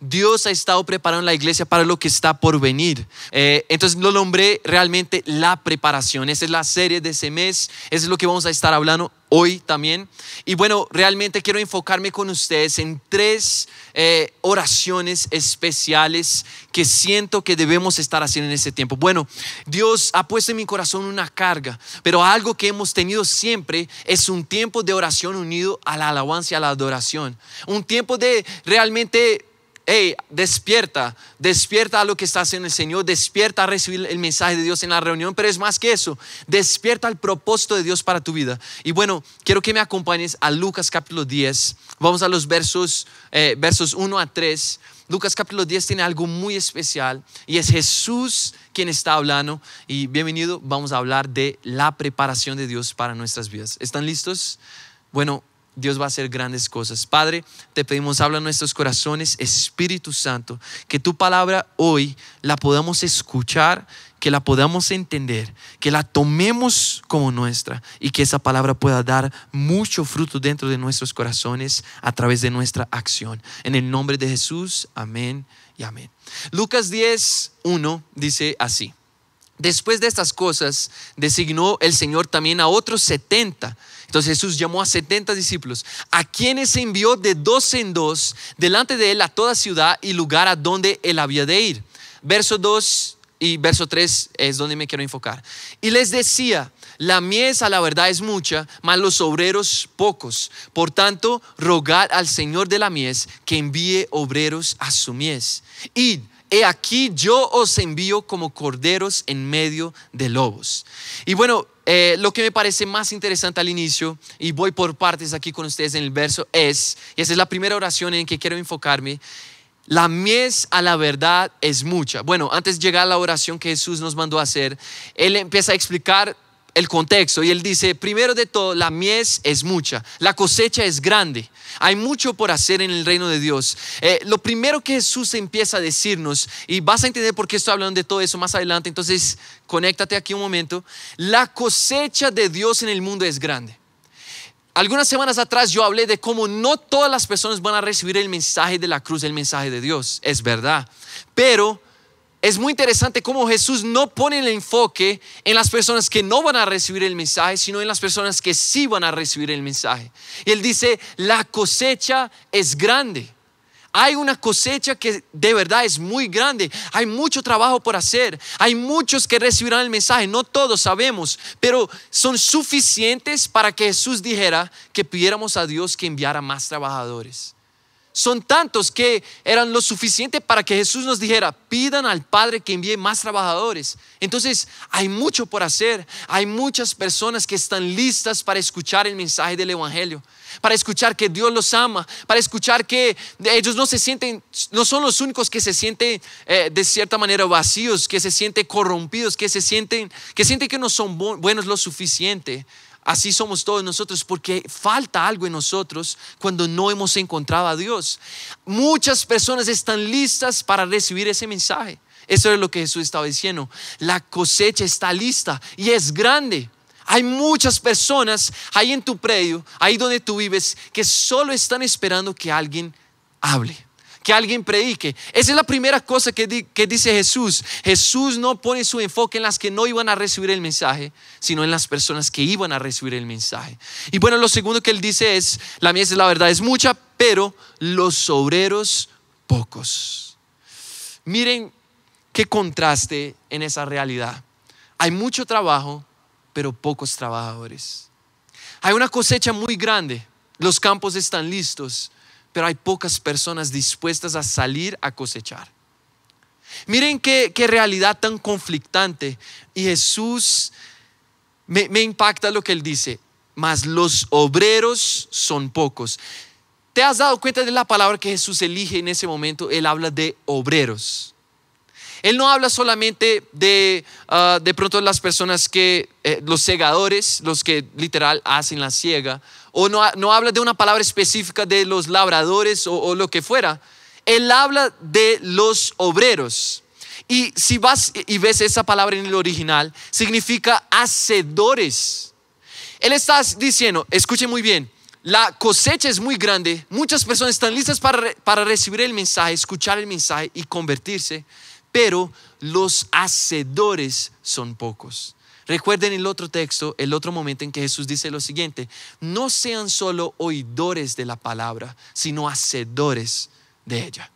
Dios ha estado preparando la iglesia para lo que está por venir. Eh, entonces lo nombré realmente la preparación. Esa es la serie de ese mes. Eso es lo que vamos a estar hablando hoy también. Y bueno, realmente quiero enfocarme con ustedes en tres eh, oraciones especiales que siento que debemos estar haciendo en este tiempo. Bueno, Dios ha puesto en mi corazón una carga, pero algo que hemos tenido siempre es un tiempo de oración unido a la alabanza y a la adoración. Un tiempo de realmente hey, despierta, despierta a lo que está haciendo el Señor, despierta a recibir el mensaje de Dios en la reunión, pero es más que eso, despierta el propósito de Dios para tu vida. Y bueno, quiero que me acompañes a Lucas capítulo 10, vamos a los versos, eh, versos 1 a 3. Lucas capítulo 10 tiene algo muy especial y es Jesús quien está hablando. Y bienvenido, vamos a hablar de la preparación de Dios para nuestras vidas. ¿Están listos? Bueno, Dios va a hacer grandes cosas. Padre, te pedimos, habla en nuestros corazones, Espíritu Santo, que tu palabra hoy la podamos escuchar, que la podamos entender, que la tomemos como nuestra y que esa palabra pueda dar mucho fruto dentro de nuestros corazones a través de nuestra acción. En el nombre de Jesús, amén y amén. Lucas 10, 1 dice así. Después de estas cosas, designó el Señor también a otros 70 entonces Jesús llamó a 70 discípulos, a quienes envió de dos en dos delante de él a toda ciudad y lugar a donde él había de ir. Verso 2 y verso 3 es donde me quiero enfocar. Y les decía, la mies a la verdad es mucha, mas los obreros pocos. Por tanto, rogad al Señor de la mies que envíe obreros a su mies. Id, he aquí yo os envío como corderos en medio de lobos. Y bueno, eh, lo que me parece más interesante al inicio, y voy por partes aquí con ustedes en el verso, es, y esa es la primera oración en que quiero enfocarme, la mies a la verdad es mucha. Bueno, antes de llegar a la oración que Jesús nos mandó hacer, Él empieza a explicar el contexto y él dice, primero de todo, la mies es mucha, la cosecha es grande, hay mucho por hacer en el reino de Dios. Eh, lo primero que Jesús empieza a decirnos, y vas a entender por qué estoy hablando de todo eso más adelante, entonces conéctate aquí un momento, la cosecha de Dios en el mundo es grande. Algunas semanas atrás yo hablé de cómo no todas las personas van a recibir el mensaje de la cruz, el mensaje de Dios, es verdad, pero es muy interesante cómo Jesús no pone el enfoque en las personas que no van a recibir el mensaje, sino en las personas que sí van a recibir el mensaje. Y él dice, la cosecha es grande. Hay una cosecha que de verdad es muy grande. Hay mucho trabajo por hacer. Hay muchos que recibirán el mensaje. No todos sabemos, pero son suficientes para que Jesús dijera que pidiéramos a Dios que enviara más trabajadores son tantos que eran lo suficiente para que Jesús nos dijera, pidan al Padre que envíe más trabajadores. Entonces, hay mucho por hacer. Hay muchas personas que están listas para escuchar el mensaje del Evangelio, para escuchar que Dios los ama, para escuchar que ellos no se sienten, no son los únicos que se sienten eh, de cierta manera vacíos, que se sienten corrompidos, que se sienten, que sienten que no son buenos lo suficiente Así somos todos nosotros porque falta algo en nosotros cuando no hemos encontrado a Dios. Muchas personas están listas para recibir ese mensaje. Eso es lo que Jesús estaba diciendo. La cosecha está lista y es grande. Hay muchas personas ahí en tu predio, ahí donde tú vives, que solo están esperando que alguien hable que alguien predique. Esa es la primera cosa que, dice Jesús. Jesús no pone su enfoque en las que no iban a recibir el mensaje, sino en las personas que iban a recibir el mensaje. Y bueno, lo segundo que él dice es, la mies es la verdad, es mucha, pero los obreros pocos. Miren qué contraste en esa realidad. Hay mucho trabajo, pero pocos trabajadores. Hay una cosecha muy grande, los campos están listos, pero hay pocas personas dispuestas a salir a cosechar. Miren qué, realidad tan conflictante. Y Jesús me, impacta lo que él dice, mas los obreros son pocos. ¿Te has dado cuenta de la palabra que Jesús elige en ese momento? Él habla de obreros. Él no habla solamente de ah, de pronto las personas que, eh, los segadores, los que literal hacen la ciega, o no, no habla de una palabra específica de los labradores o, lo que fuera. Él habla de los obreros. Y si vas y ves esa palabra en el original, significa hacedores. Él está diciendo, escuche muy bien, la cosecha es muy grande, muchas personas están listas para, para recibir el mensaje, escuchar el mensaje y convertirse, pero los hacedores son pocos. Recuerden el otro texto, el otro momento en que Jesús dice lo siguiente, no sean solo oidores de la palabra, sino hacedores de ella.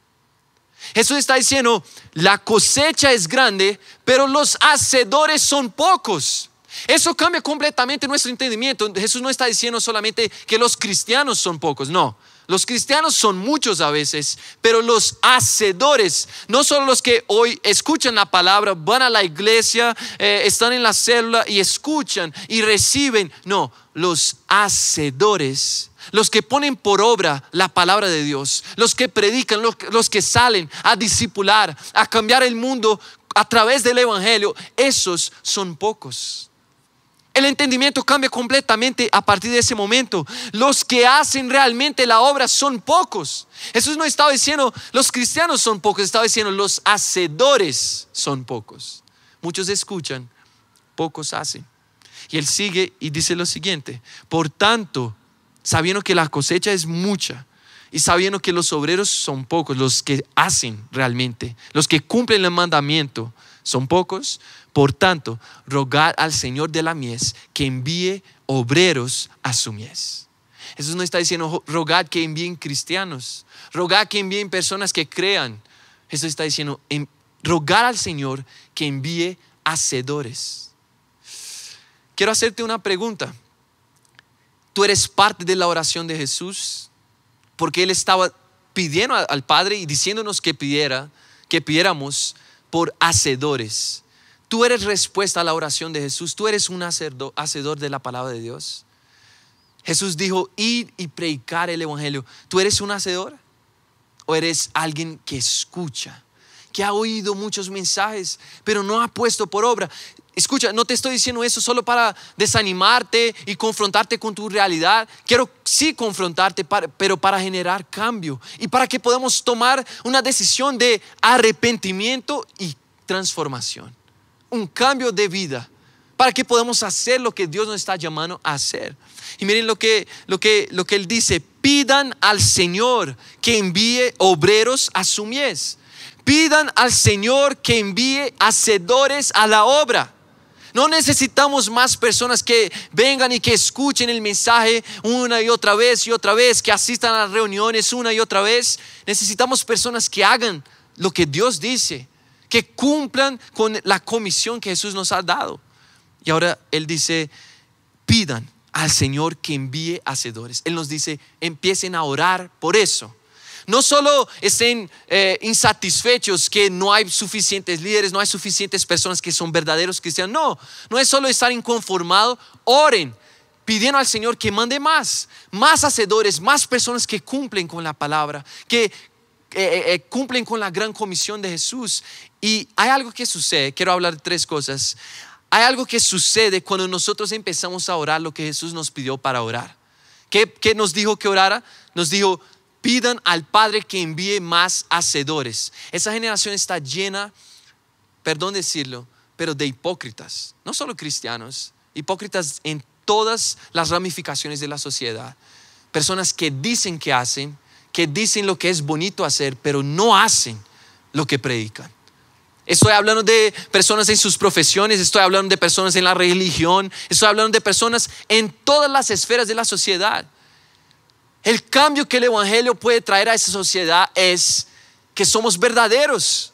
Jesús está diciendo, la cosecha es grande, pero los hacedores son pocos. Eso cambia completamente nuestro entendimiento. Jesús no está diciendo solamente que los cristianos son pocos, no. Los cristianos son muchos a veces, pero los hacedores, no son los que hoy escuchan la palabra, van a la iglesia, eh, están en la célula y escuchan y reciben, no, los hacedores, los que ponen por obra la palabra de Dios, los que predican, los, los que salen a discipular, a cambiar el mundo a través del Evangelio, esos son pocos. El entendimiento cambia completamente a partir de ese momento. Los que hacen realmente la obra son pocos. Jesús no estaba diciendo los cristianos son pocos, estaba diciendo los hacedores son pocos. Muchos escuchan, pocos hacen. Y él sigue y dice lo siguiente, por tanto, sabiendo que la cosecha es mucha y sabiendo que los obreros son pocos, los que hacen realmente, los que cumplen el mandamiento son pocos, por tanto, rogar al Señor de la mies que envíe obreros a su mies. Jesús no está diciendo rogar que envíen cristianos, rogar que envíen personas que crean. Jesús está diciendo rogar al Señor que envíe hacedores. Quiero hacerte una pregunta. ¿Tú eres parte de la oración de Jesús? Porque Él estaba pidiendo al Padre y diciéndonos que pidiera, que pidiéramos por hacedores. Tú eres respuesta a la oración de Jesús. Tú eres un hacedor de la palabra de Dios. Jesús dijo, ir y predicar el Evangelio. ¿Tú eres un hacedor? ¿O eres alguien que escucha? Que ha oído muchos mensajes, pero no ha puesto por obra. Escucha, no te estoy diciendo eso solo para desanimarte y confrontarte con tu realidad. Quiero sí confrontarte, pero para generar cambio y para que podamos tomar una decisión de arrepentimiento y transformación un cambio de vida para que podamos hacer lo que Dios nos está llamando a hacer. Y miren lo que, lo que, lo que Él dice, pidan al Señor que envíe obreros a su mies. Pidan al Señor que envíe hacedores a la obra. No necesitamos más personas que vengan y que escuchen el mensaje una y otra vez y otra vez, que asistan a las reuniones una y otra vez. Necesitamos personas que hagan lo que Dios dice que cumplan con la comisión que Jesús nos ha dado. Y ahora Él dice, pidan al Señor que envíe hacedores. Él nos dice, empiecen a orar por eso. No solo estén eh, insatisfechos que no hay suficientes líderes, no hay suficientes personas que son verdaderos cristianos. No, no es solo estar inconformado. Oren, pidiendo al Señor que mande más, más hacedores, más personas que cumplen con la palabra, que eh, eh, cumplen con la gran comisión de Jesús. Y hay algo que sucede, quiero hablar de tres cosas. Hay algo que sucede cuando nosotros empezamos a orar lo que Jesús nos pidió para orar. ¿Qué, qué nos dijo que orara? Nos dijo, pidan al Padre que envíe más hacedores. Esa generación está llena, perdón decirlo, pero de hipócritas, no solo cristianos, hipócritas en todas las ramificaciones de la sociedad. Personas que dicen que hacen, que dicen lo que es bonito hacer, pero no hacen lo que predican. Estoy hablando de personas en sus profesiones, estoy hablando de personas en la religión, estoy hablando de personas en todas las esferas de la sociedad. El cambio que el Evangelio puede traer a esa sociedad es que somos verdaderos,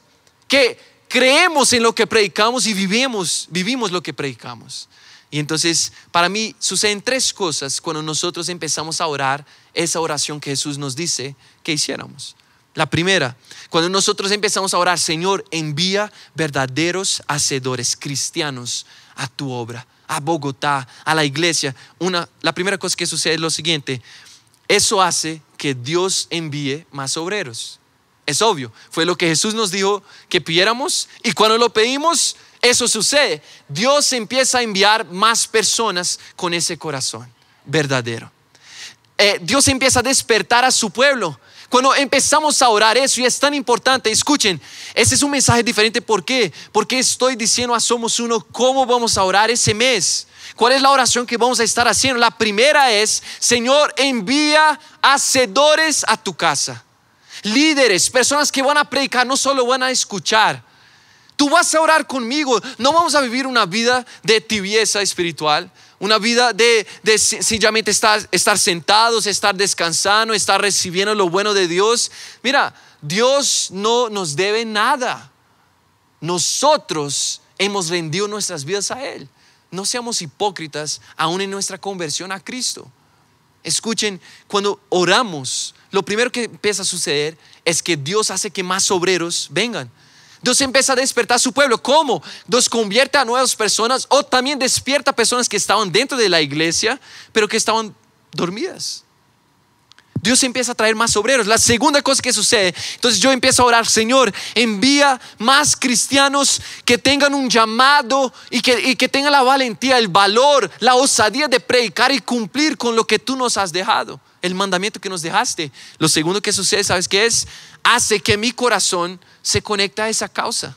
que creemos en lo que predicamos y vivimos, vivimos lo que predicamos. Y entonces, para mí suceden tres cosas cuando nosotros empezamos a orar esa oración que Jesús nos dice que hiciéramos. La primera, cuando nosotros empezamos a orar, Señor, envía verdaderos hacedores cristianos a tu obra, a Bogotá, a la iglesia. Una, la primera cosa que sucede es lo siguiente, eso hace que Dios envíe más obreros. Es obvio, fue lo que Jesús nos dijo que pidiéramos y cuando lo pedimos, eso sucede. Dios empieza a enviar más personas con ese corazón verdadero. Eh, Dios empieza a despertar a su pueblo. Cuando empezamos a orar eso y es tan importante, escuchen, ese es un mensaje diferente. ¿Por qué? Porque estoy diciendo a Somos Uno cómo vamos a orar ese mes. ¿Cuál es la oración que vamos a estar haciendo? La primera es, Señor, envía hacedores a tu casa. Líderes, personas que van a predicar, no solo van a escuchar. Tú vas a orar conmigo. No vamos a vivir una vida de tibieza espiritual, una vida de, de sencillamente estar, estar sentados, estar descansando, estar recibiendo lo bueno de Dios. Mira, Dios no nos debe nada. Nosotros hemos rendido nuestras vidas a Él. No seamos hipócritas aún en nuestra conversión a Cristo. Escuchen, cuando oramos, lo primero que empieza a suceder es que Dios hace que más obreros vengan. Dios empieza a despertar a su pueblo. ¿Cómo? Dios convierte a nuevas personas o también despierta a personas que estaban dentro de la iglesia, pero que estaban dormidas. Dios empieza a traer más obreros. La segunda cosa que sucede, entonces yo empiezo a orar, Señor, envía más cristianos que tengan un llamado y que, que tengan la valentía, el valor, la osadía de predicar y cumplir con lo que tú nos has dejado, el mandamiento que nos dejaste. Lo segundo que sucede, ¿sabes qué es? Hace que mi corazón se conecte a esa causa.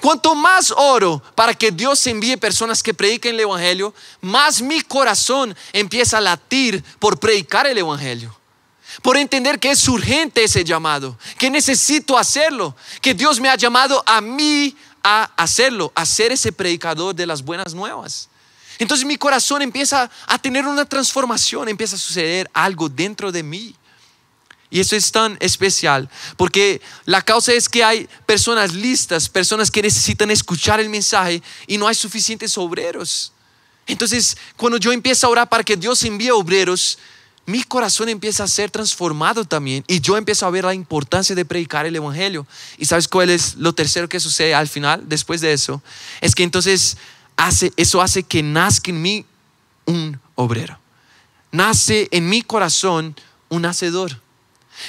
Cuanto más oro para que Dios envíe personas que prediquen el Evangelio, más mi corazón empieza a latir por predicar el Evangelio por entender que es urgente ese llamado, que necesito hacerlo, que Dios me ha llamado a mí a hacerlo, a ser ese predicador de las buenas nuevas. Entonces mi corazón empieza a tener una transformación, empieza a suceder algo dentro de mí. Y eso es tan especial porque la causa es que hay personas listas, personas que necesitan escuchar el mensaje y no hay suficientes obreros. Entonces, cuando yo empiezo a orar para que Dios envíe obreros, mi corazón empieza a ser transformado también y yo empiezo a ver la importancia de predicar el Evangelio. ¿Y sabes cuál es lo tercero que sucede al final, después de eso? Es que entonces hace, eso hace que nazca en mí un obrero. Nace en mi corazón un hacedor.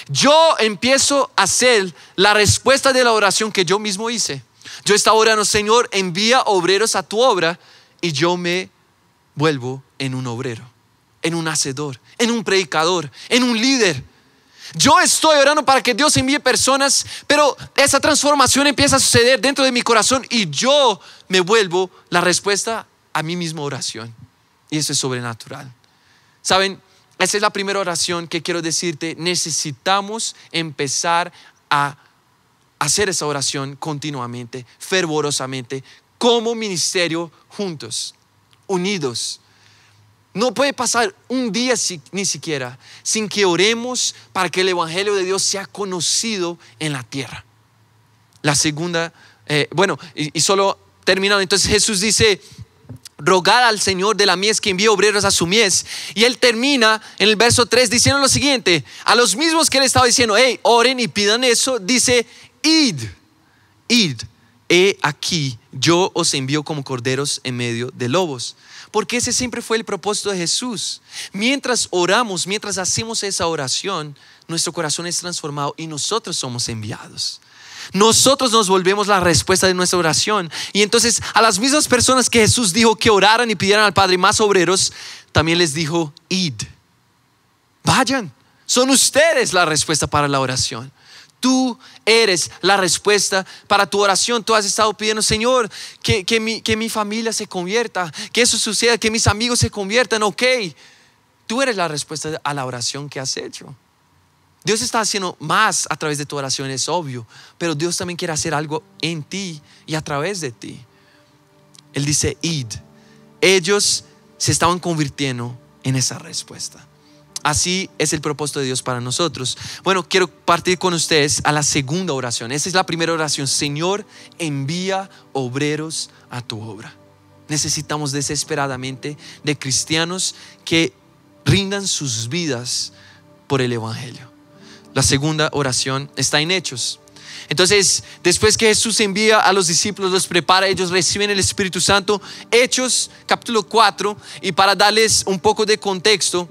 Yo empiezo a hacer la respuesta de la oración que yo mismo hice. Yo estaba orando, Señor, envía obreros a tu obra y yo me vuelvo en un obrero en un hacedor, en un predicador, en un líder. Yo estoy orando para que Dios envíe personas, pero esa transformación empieza a suceder dentro de mi corazón y yo me vuelvo la respuesta a mi misma oración. Y eso es sobrenatural. Saben, esa es la primera oración que quiero decirte. Necesitamos empezar a hacer esa oración continuamente, fervorosamente, como ministerio juntos, unidos no puede pasar un día ni siquiera sin que oremos para que el Evangelio de Dios sea conocido en la tierra. La segunda, eh, bueno, y, solo terminando, entonces Jesús dice, rogad al Señor de la mies que envíe obreros a su mies. Y él termina en el verso 3 diciendo lo siguiente, a los mismos que él estaba diciendo, hey, oren y pidan eso, dice, id, id, he aquí, yo os envío como corderos en medio de lobos. Porque ese siempre fue el propósito de Jesús. Mientras oramos, mientras hacemos esa oración, nuestro corazón es transformado y nosotros somos enviados. Nosotros nos volvemos la respuesta de nuestra oración. Y entonces a las mismas personas que Jesús dijo que oraran y pidieran al Padre más obreros, también les dijo, id, vayan. Son ustedes la respuesta para la oración. Tú eres la respuesta para tu oración. Tú has estado pidiendo, Señor, que, que, mi, que mi familia se convierta, que eso suceda, que mis amigos se conviertan. Ok, tú eres la respuesta a la oración que has hecho. Dios está haciendo más a través de tu oración, es obvio, pero Dios también quiere hacer algo en ti y a través de ti. Él dice, id. Ellos se estaban convirtiendo en esa respuesta. Así es el propósito de Dios para nosotros. Bueno, quiero partir con ustedes a la segunda oración. Esa es la primera oración. Señor, envía obreros a tu obra. Necesitamos desesperadamente de cristianos que rindan sus vidas por el Evangelio. La segunda oración está en Hechos. Entonces, después que Jesús envía a los discípulos, los prepara, ellos reciben el Espíritu Santo. Hechos capítulo 4, y para darles un poco de contexto,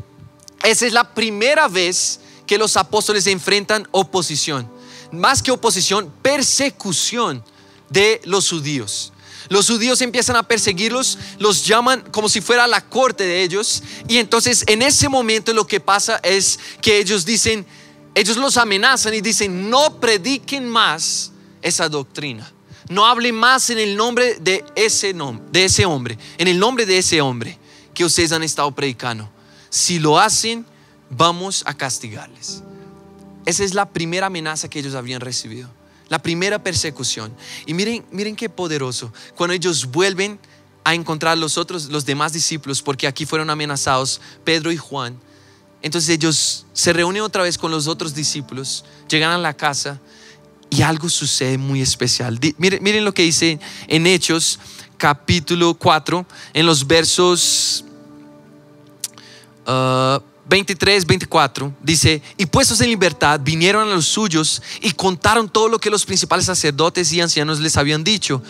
esa es la primera vez que los apóstoles enfrentan oposición. Más que oposición, persecución de los judíos. Los judíos empiezan a perseguirlos, los llaman como si fuera la corte de ellos. Y entonces en ese momento lo que pasa es que ellos dicen, ellos los amenazan y dicen, no prediquen más esa doctrina. no hable más en el nombre de ese, de ese hombre, en el nombre de ese hombre que ustedes han estado predicando. Si lo hacen, vamos a castigarles. Esa es la primera amenaza que ellos habían recibido, la primera persecución. Y miren, miren qué poderoso. Cuando ellos vuelven a encontrar los otros, los demás discípulos, porque aquí fueron amenazados Pedro y Juan. Entonces ellos se reúnen otra vez con los otros discípulos, llegan a la casa y algo sucede muy especial. Miren, miren lo que dice en Hechos capítulo 4, en los versos 23, uh, 24, dice, y puestos en libertad, vinieron a los suyos y contaron todo lo que los principales sacerdotes y ancianos les habían dicho.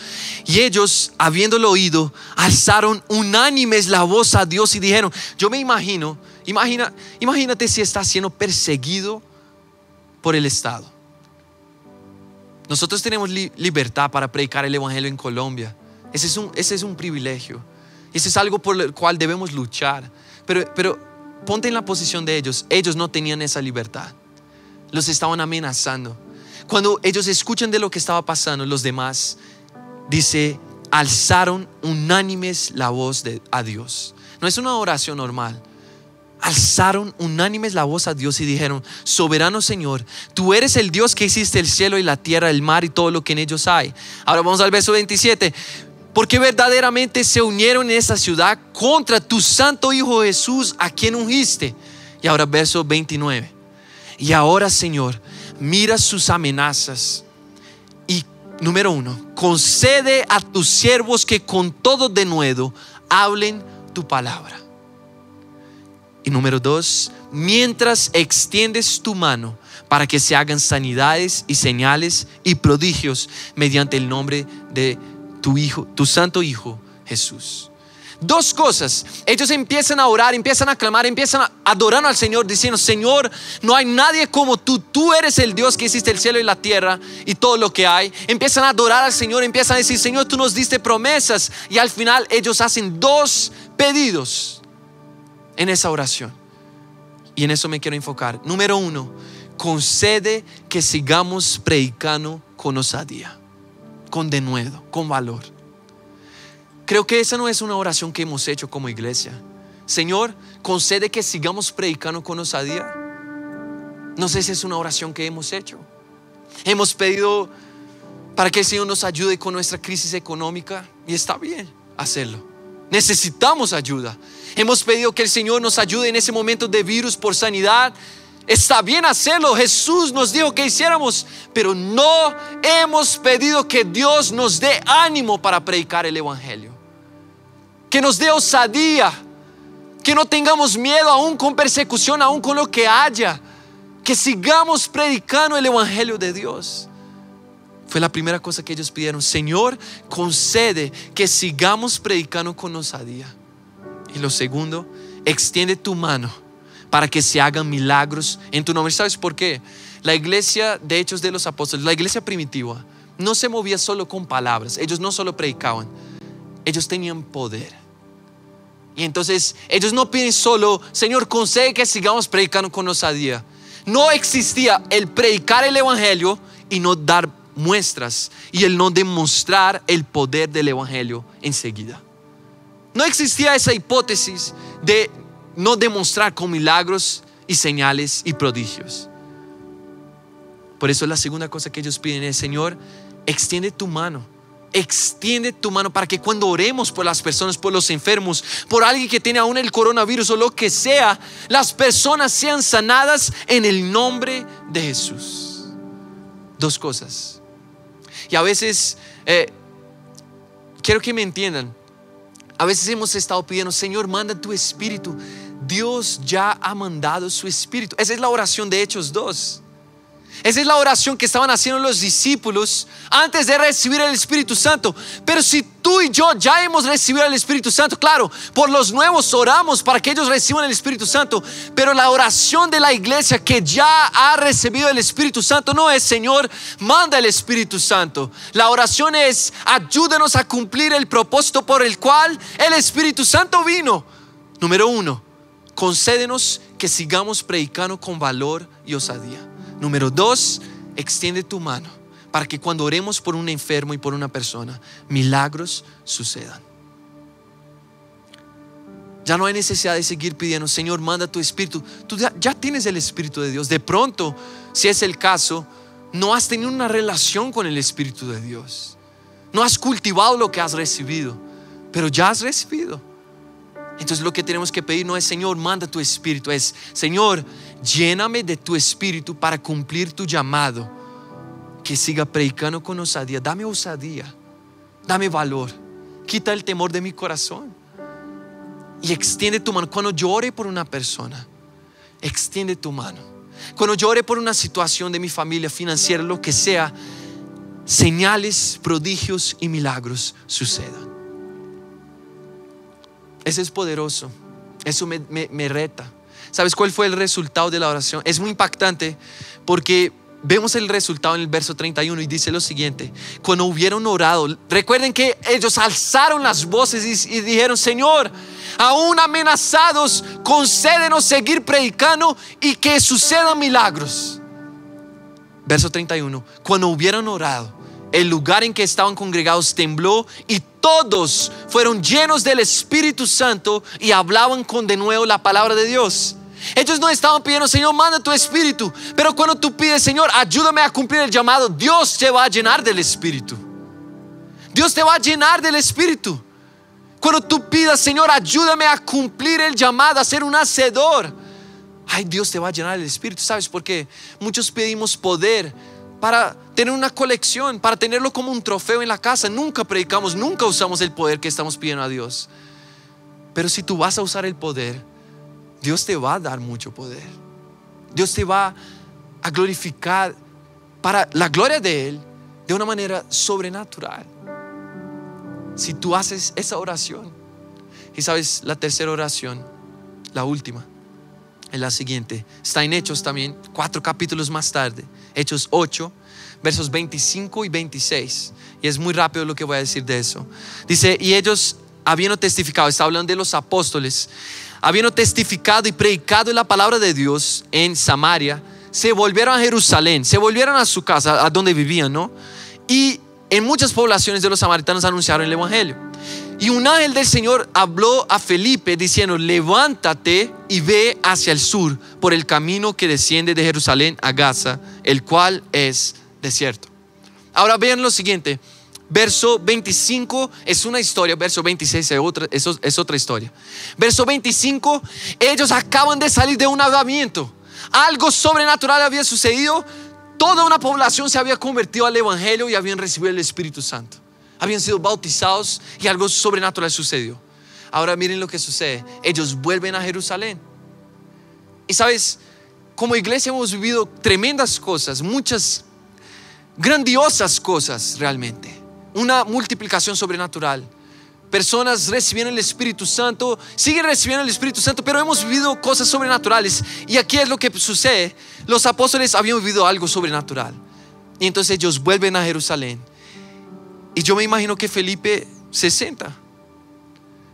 Y ellos, habiéndolo oído, alzaron unánimes la voz a Dios y dijeron, yo me imagino, imagina, imagínate si está siendo perseguido por el Estado nosotros tenemos libertad para predicar el Evangelio en Colombia. Ese es un, ese es un privilegio. Ese es algo por el cual debemos luchar. Pero, pero ponte en la posición de ellos. Ellos no tenían esa libertad. Los estaban amenazando. Cuando ellos escuchan de lo que estaba pasando, los demás, dice, alzaron unánimes la voz de, a Dios. No es una oración normal alzaron unánimes la voz a Dios y dijeron, soberano Señor, tú eres el Dios que hiciste el cielo y la tierra, el mar y todo lo que en ellos hay. Ahora vamos al verso 27. Porque verdaderamente se unieron en esa ciudad contra tu santo Hijo Jesús, a quien ungiste. Y ahora verso 29. Y ahora Señor, mira sus amenazas. Y número uno, concede a tus siervos que con todo denuedo hablen tu palabra. Y número dos, mientras extiendes tu mano para que se hagan sanidades y señales y prodigios mediante el nombre de tu Hijo, tu Santo Hijo Jesús. Dos cosas. Ellos empiezan a orar, empiezan a clamar, empiezan a adorar al Señor diciendo, Señor, no hay nadie como tú. Tú eres el Dios que hiciste el cielo y la tierra y todo lo que hay. Empiezan a adorar al Señor, empiezan a decir, Señor, tú nos diste promesas. Y al final ellos hacen dos pedidos en esa oración. Y en eso me quiero enfocar. Número uno, concede que sigamos predicando con osadía, con denuedo, con valor. Creo que esa no es una oración que hemos hecho como iglesia. Señor, concede que sigamos predicando con osadía. No sé si es una oración que hemos hecho. Hemos pedido para que el Señor nos ayude con nuestra crisis económica y está bien hacerlo. Necesitamos ayuda. Hemos pedido que el Señor nos ayude en ese momento de virus por sanidad. Está bien hacerlo. Jesús nos dijo que hiciéramos, pero no hemos pedido que Dios nos dé ánimo para predicar el Evangelio. Que nos dé osadía. Que no tengamos miedo aún con persecución, aún con lo que haya. Que sigamos predicando el Evangelio de Dios. Fue la primera cosa que ellos pidieron. Señor, concede que sigamos predicando con osadía. Y lo segundo, extiende tu mano para que se hagan milagros en tu nombre. ¿Sabes por qué? La iglesia de Hechos de los Apóstoles, la iglesia primitiva, no se movía solo con palabras. Ellos no solo predicaban, ellos tenían poder. Y entonces ellos no piden solo, Señor, concede que sigamos predicando con osadía. No existía el predicar el Evangelio y no dar muestras y el no demostrar el poder del Evangelio enseguida. No existía esa hipótesis de no demostrar con milagros y señales y prodigios. Por eso la segunda cosa que ellos piden es, Señor, extiende tu mano. Extiende tu mano para que cuando oremos por las personas, por los enfermos, por alguien que tiene aún el coronavirus o lo que sea, las personas sean sanadas en el nombre de Jesús. Dos cosas. Y a veces, eh, quiero que me entiendan, a veces hemos estado pidiendo, Señor, manda tu espíritu. Dios ya ha mandado su espíritu. Esa es la oración de Hechos 2. Esa es la oración que estaban haciendo los discípulos antes de recibir el Espíritu Santo. Pero si tú y yo ya hemos recibido el Espíritu Santo, claro, por los nuevos oramos para que ellos reciban el Espíritu Santo. Pero la oración de la iglesia que ya ha recibido el Espíritu Santo no es, Señor, manda el Espíritu Santo. La oración es, ayúdanos a cumplir el propósito por el cual el Espíritu Santo vino. Número uno, concédenos que sigamos predicando con valor y osadía. Número dos, extiende tu mano para que cuando oremos por un enfermo y por una persona, milagros sucedan. Ya no hay necesidad de seguir pidiendo, Señor, manda tu espíritu. Tú ya, ya, tienes el espíritu de Dios. De pronto, si es el caso, no has tenido una relación con el espíritu de Dios. No has cultivado lo que has recibido, pero ya has recibido. Entonces lo que tenemos que pedir no es, Señor, manda tu espíritu, es, Señor, lléname de tu espíritu para cumplir tu llamado. Que siga predicando con osadía. Dame osadía, dame valor, quita el temor de mi corazón y extiende tu mano. Cuando llore por una persona, extiende tu mano. Cuando llore por una situación de mi familia financiera, lo que sea, señales, prodigios y milagros sucedan. Ese es poderoso. Eso me, reta. ¿Sabes cuál fue el resultado de la oración? Es muy impactante porque vemos el resultado en el verso 31 y dice lo siguiente, cuando hubieron orado, recuerden que ellos alzaron las voces y, dijeron, Señor, aún amenazados, concédenos seguir predicando y que sucedan milagros. Verso 31, cuando hubieron orado, el lugar en que estaban congregados tembló y todos fueron llenos del Espíritu Santo y hablaban con de nuevo la palabra de Dios. Ellos no estaban pidiendo, Señor, manda tu espíritu. Pero cuando tú pides, Señor, ayúdame a cumplir el llamado, Dios te va a llenar del espíritu. Dios te va a llenar del espíritu. Cuando tú pidas, Señor, ayúdame a cumplir el llamado, a ser un hacedor. Ay, Dios te va a llenar del espíritu. ¿Sabes por qué? Muchos pedimos poder para tener una colección, para tenerlo como un trofeo en la casa. Nunca predicamos, nunca usamos el poder que estamos pidiendo a Dios. Pero si tú vas a usar el poder, Dios te va a dar mucho poder. Dios te va a glorificar para la gloria de Él de una manera sobrenatural. Si tú haces esa oración. Y sabes, la tercera oración, la última, es la siguiente. Está en Hechos también, cuatro capítulos más tarde. Hechos 8, versos 25 y 26. Y es muy rápido lo que voy a decir de eso. Dice, y ellos habiendo testificado, está hablando de los apóstoles, habiendo testificado y predicado la palabra de Dios en Samaria, se volvieron a Jerusalén, se volvieron a su casa, a donde vivían, ¿no? Y en muchas poblaciones de los samaritanos anunciaron el Evangelio. Y un ángel del Señor habló a Felipe diciendo, levántate y ve hacia el sur por el camino que desciende de Jerusalén a Gaza, el cual es desierto. Ahora vean lo siguiente, Verso 25 es una historia, verso 26 es otra, es otra historia. Verso 25, ellos acaban de salir de un avivamiento. Algo sobrenatural había sucedido. Toda una población se había convertido al Evangelio y habían recibido el Espíritu Santo. Habían sido bautizados y algo sobrenatural sucedió. Ahora miren lo que sucede. Ellos vuelven a Jerusalén. Y sabes, como iglesia hemos vivido tremendas cosas, muchas grandiosas cosas realmente una multiplicación sobrenatural. Personas recibieron el Espíritu Santo, siguen recibiendo el Espíritu Santo, pero hemos vivido cosas sobrenaturales. Y aquí es lo que sucede. Los apóstoles habían vivido algo sobrenatural. Y entonces ellos vuelven a Jerusalén. Y yo me imagino que Felipe se sienta.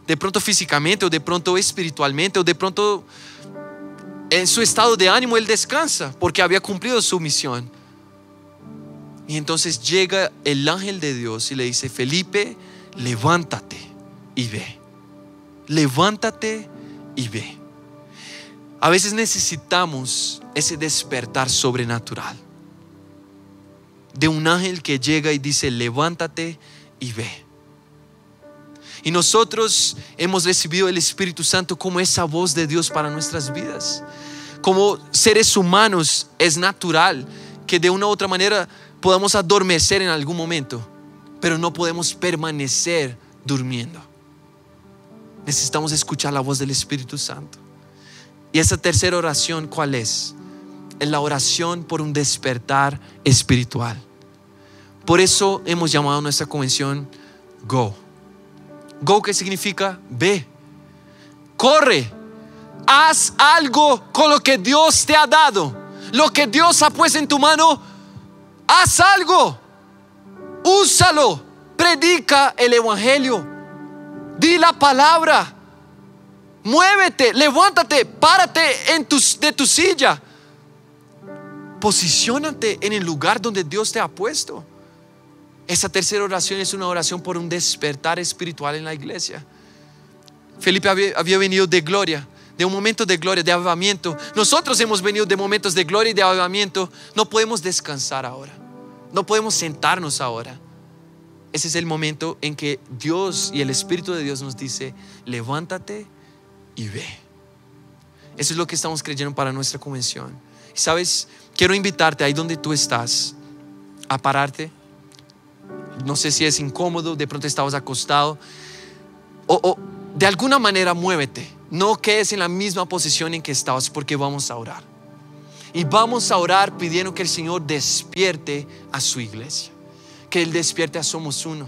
De pronto físicamente, o de pronto espiritualmente, o de pronto en su estado de ánimo él descansa, porque había cumplido su misión. Y entonces llega el ángel de Dios y le dice, Felipe, levántate y ve. Levántate y ve. A veces necesitamos ese despertar sobrenatural. De un ángel que llega y dice, levántate y ve. Y nosotros hemos recibido el Espíritu Santo como esa voz de Dios para nuestras vidas. Como seres humanos es natural que de una u otra manera podamos adormecer en algún momento, pero no podemos permanecer durmiendo. Necesitamos escuchar la voz del Espíritu Santo. Y esa tercera oración, ¿cuál es? Es la oración por un despertar espiritual. Por eso hemos llamado a nuestra convención Go. Go, ¿qué significa? Ve. Corre. Haz algo con lo que Dios te ha dado. Lo que Dios ha puesto en tu mano, Haz algo. Úsalo. Predica el Evangelio. Di la palabra. Muévete, levántate, párate en de tu silla. Posicionate en el lugar donde Dios te ha puesto. Esa tercera oración es una oración por un despertar espiritual en la iglesia. Felipe había, había venido de gloria, de un momento de gloria, de avivamiento. Nosotros hemos venido de momentos de gloria y de avivamiento. No podemos descansar ahora. No podemos sentarnos ahora. Ese es el momento en que Dios y el Espíritu de Dios nos dice, levántate y ve. Eso es lo que estamos creyendo para nuestra convención. Sabes, quiero invitarte ahí donde tú estás a pararte. No sé si es incómodo, de pronto estabas acostado. O, de alguna manera muévete. No quedes en la misma posición en que estabas porque vamos a orar. Y vamos a orar pidiendo que el Señor despierte a su iglesia que Él despierte a Somos Uno,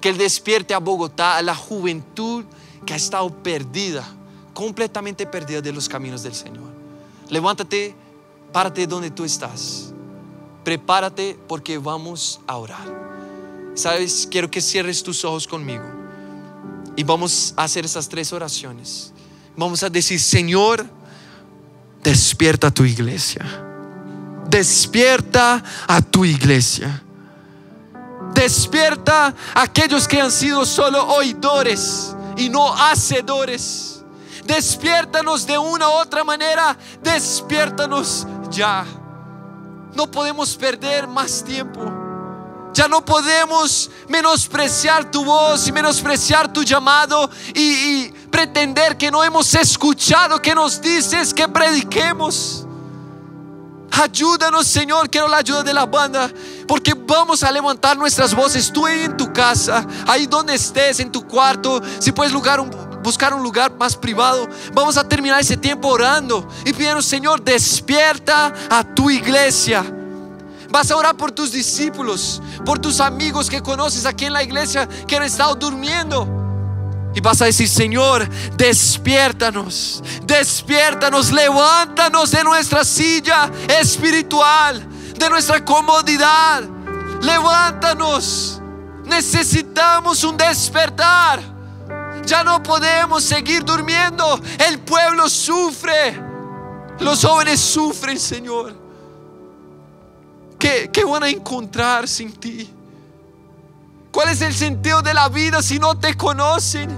que Él despierte a Bogotá, a la juventud que ha estado perdida, completamente perdida de los caminos del Señor. Levántate, párate donde tú estás, prepárate porque vamos a orar. Sabes, quiero que cierres tus ojos conmigo y vamos a hacer esas tres oraciones. Vamos a decir, Señor, despierta tu iglesia. Despierta a tu iglesia. Despierta a aquellos que han sido solo oidores y no hacedores. Despiértanos de una u otra manera. Despiértanos ya. No podemos perder más tiempo. Ya no podemos menospreciar tu voz y menospreciar tu llamado y, pretender que no hemos escuchado que nos dices que prediquemos. Ayúdanos, Señor. Quiero la ayuda de la banda. Porque vamos a levantar nuestras voces. Tú en tu casa, ahí donde estés, en tu cuarto. Si puedes buscar un lugar más privado. Vamos a terminar ese tiempo orando y pidiendo, Señor, despierta a tu iglesia. Vas a orar por tus discípulos, por tus amigos que conoces aquí en la iglesia que han estado durmiendo. Y vas a decir, Señor, despiértanos, despiértanos, levántanos de nuestra silla espiritual, de nuestra comodidad. Levántanos. Necesitamos un despertar. Ya no podemos seguir durmiendo. El pueblo sufre. Los jóvenes sufren, Señor. ¿Qué, qué van a encontrar sin ti? ¿Cuál es el sentido de la vida si no te conocen?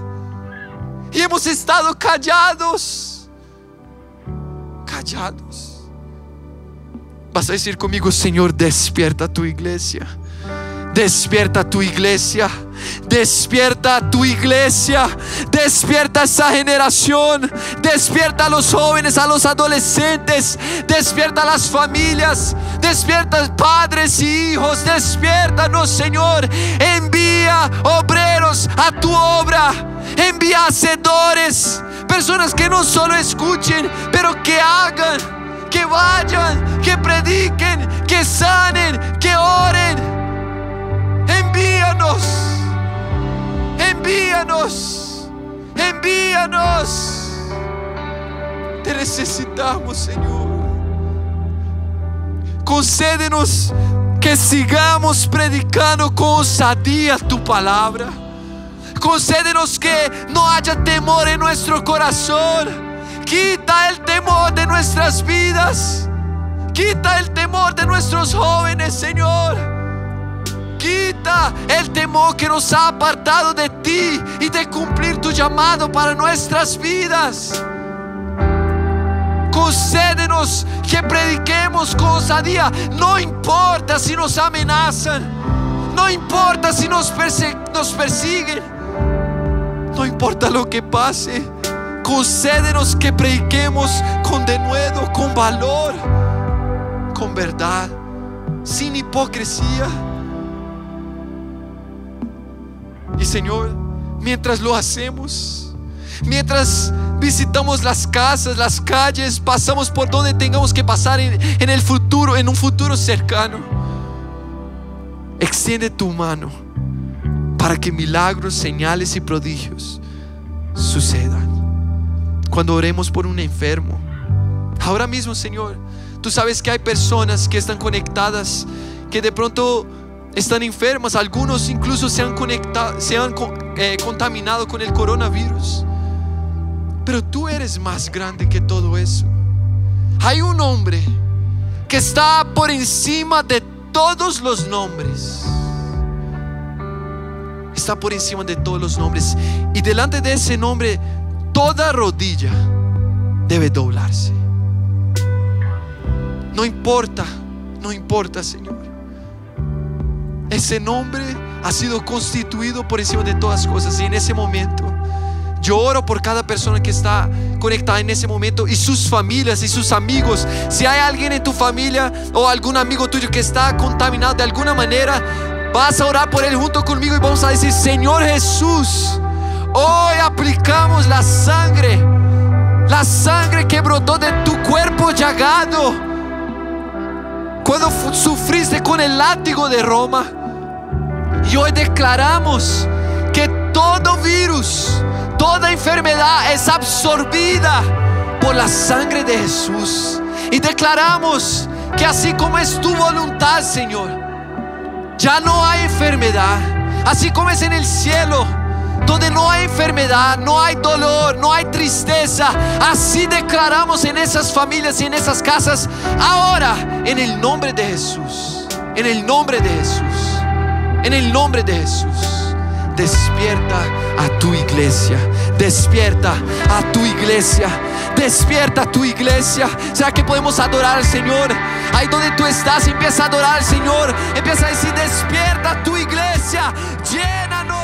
Y hemos estado callados. Callados. Vas a decir conmigo, Señor, despierta tu iglesia. Despierta tu iglesia. Despierta tu iglesia. Despierta esa generación. Despierta a los jóvenes, a los adolescentes. Despierta a las familias. Despierta padres y hijos. Despiértanos, Señor. Envía obreros a tu obra. Envía hacedores. Personas que no solo escuchen, pero que hagan. Que vayan, que prediquen, que sanen, que oren envíanos, envíanos, envíanos. Te necesitamos, Señor. Concédenos que sigamos predicando con osadía tu palabra. Concédenos que no haya temor en nuestro corazón. Quita el temor de nuestras vidas. Quita el temor de nuestros jóvenes, Señor. Quita el temor que nos ha apartado de ti y de cumplir tu llamado para nuestras vidas. Concédenos que prediquemos con osadía. No importa si nos amenazan. No importa si nos, nos persiguen. No importa lo que pase. Concédenos que prediquemos con denuedo, con valor, con verdad, sin hipocresía. Y Señor, mientras lo hacemos, mientras visitamos las casas, las calles, pasamos por donde tengamos que pasar en, el futuro, en un futuro cercano, extiende tu mano para que milagros, señales y prodigios sucedan. Cuando oremos por un enfermo, ahora mismo, Señor, tú sabes que hay personas que están conectadas que de pronto están enfermas, algunos incluso se han, conectado, se han eh, contaminado con el coronavirus. Pero tú eres más grande que todo eso. Hay un hombre que está por encima de todos los nombres. Está por encima de todos los nombres. Y delante de ese nombre, toda rodilla debe doblarse. No importa, no importa, Señor. Ese nombre ha sido constituido por encima de todas cosas. Y en ese momento, yo oro por cada persona que está conectada en ese momento y sus familias y sus amigos. Si hay alguien en tu familia o algún amigo tuyo que está contaminado de alguna manera, vas a orar por él junto conmigo y vamos a decir, Señor Jesús, hoy aplicamos la sangre, la sangre que brotó de tu cuerpo llagado cuando sufriste con el látigo de Roma. Y hoy declaramos que todo virus, toda enfermedad es absorbida por la sangre de Jesús. Y declaramos que así como es tu voluntad, Señor, ya no hay enfermedad. Así como es en el cielo, donde no hay enfermedad, no hay dolor, no hay tristeza. Así declaramos en esas familias y en esas casas ahora, en el nombre de Jesús. En el nombre de Jesús. En el nombre de Jesús, despierta a tu iglesia, despierta a tu iglesia, despierta a tu iglesia. ¿Será que podemos adorar al Señor? Ahí donde tú estás, empieza a adorar al Señor, empieza a decir, despierta a tu iglesia, llénanos.